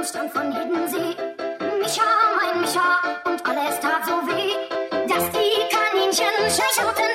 am Strand von jedem See. Micha, mein Micha, und alles tat so weh, dass die Kaninchen schächerten.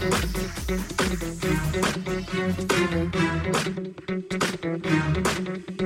Thank you.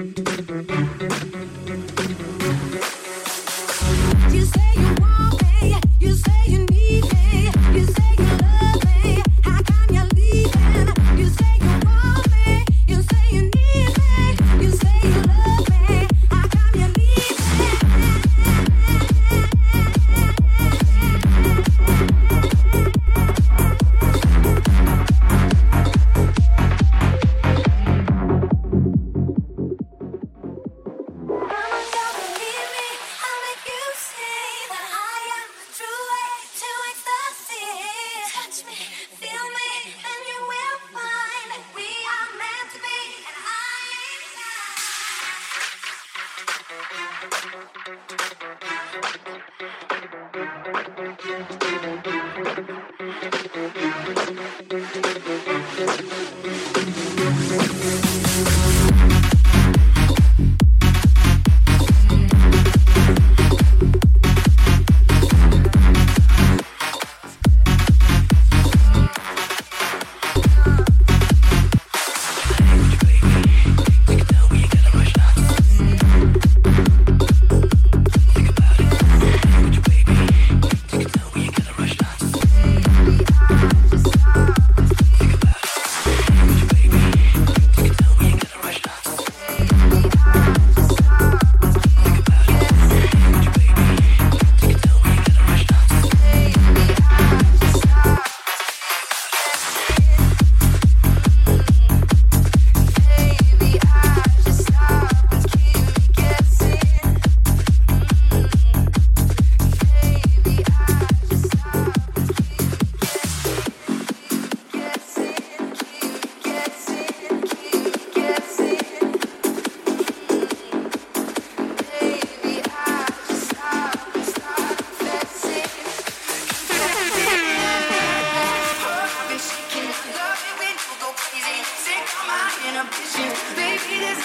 Baby, there's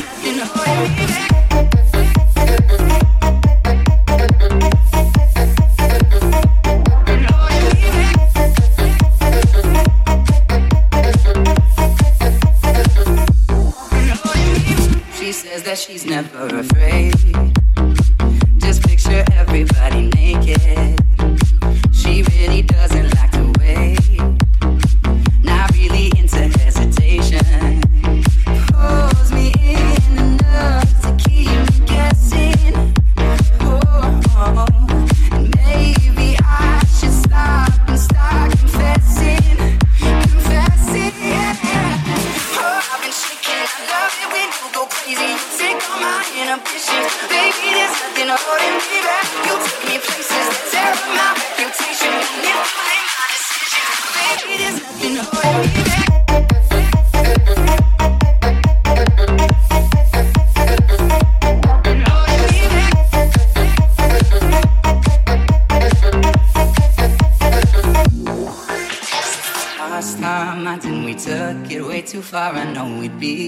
nothing holding me back. holding me back. You me places that tear up my reputation. I my decisions, baby, there's nothing holding me back. too far, I know we'd be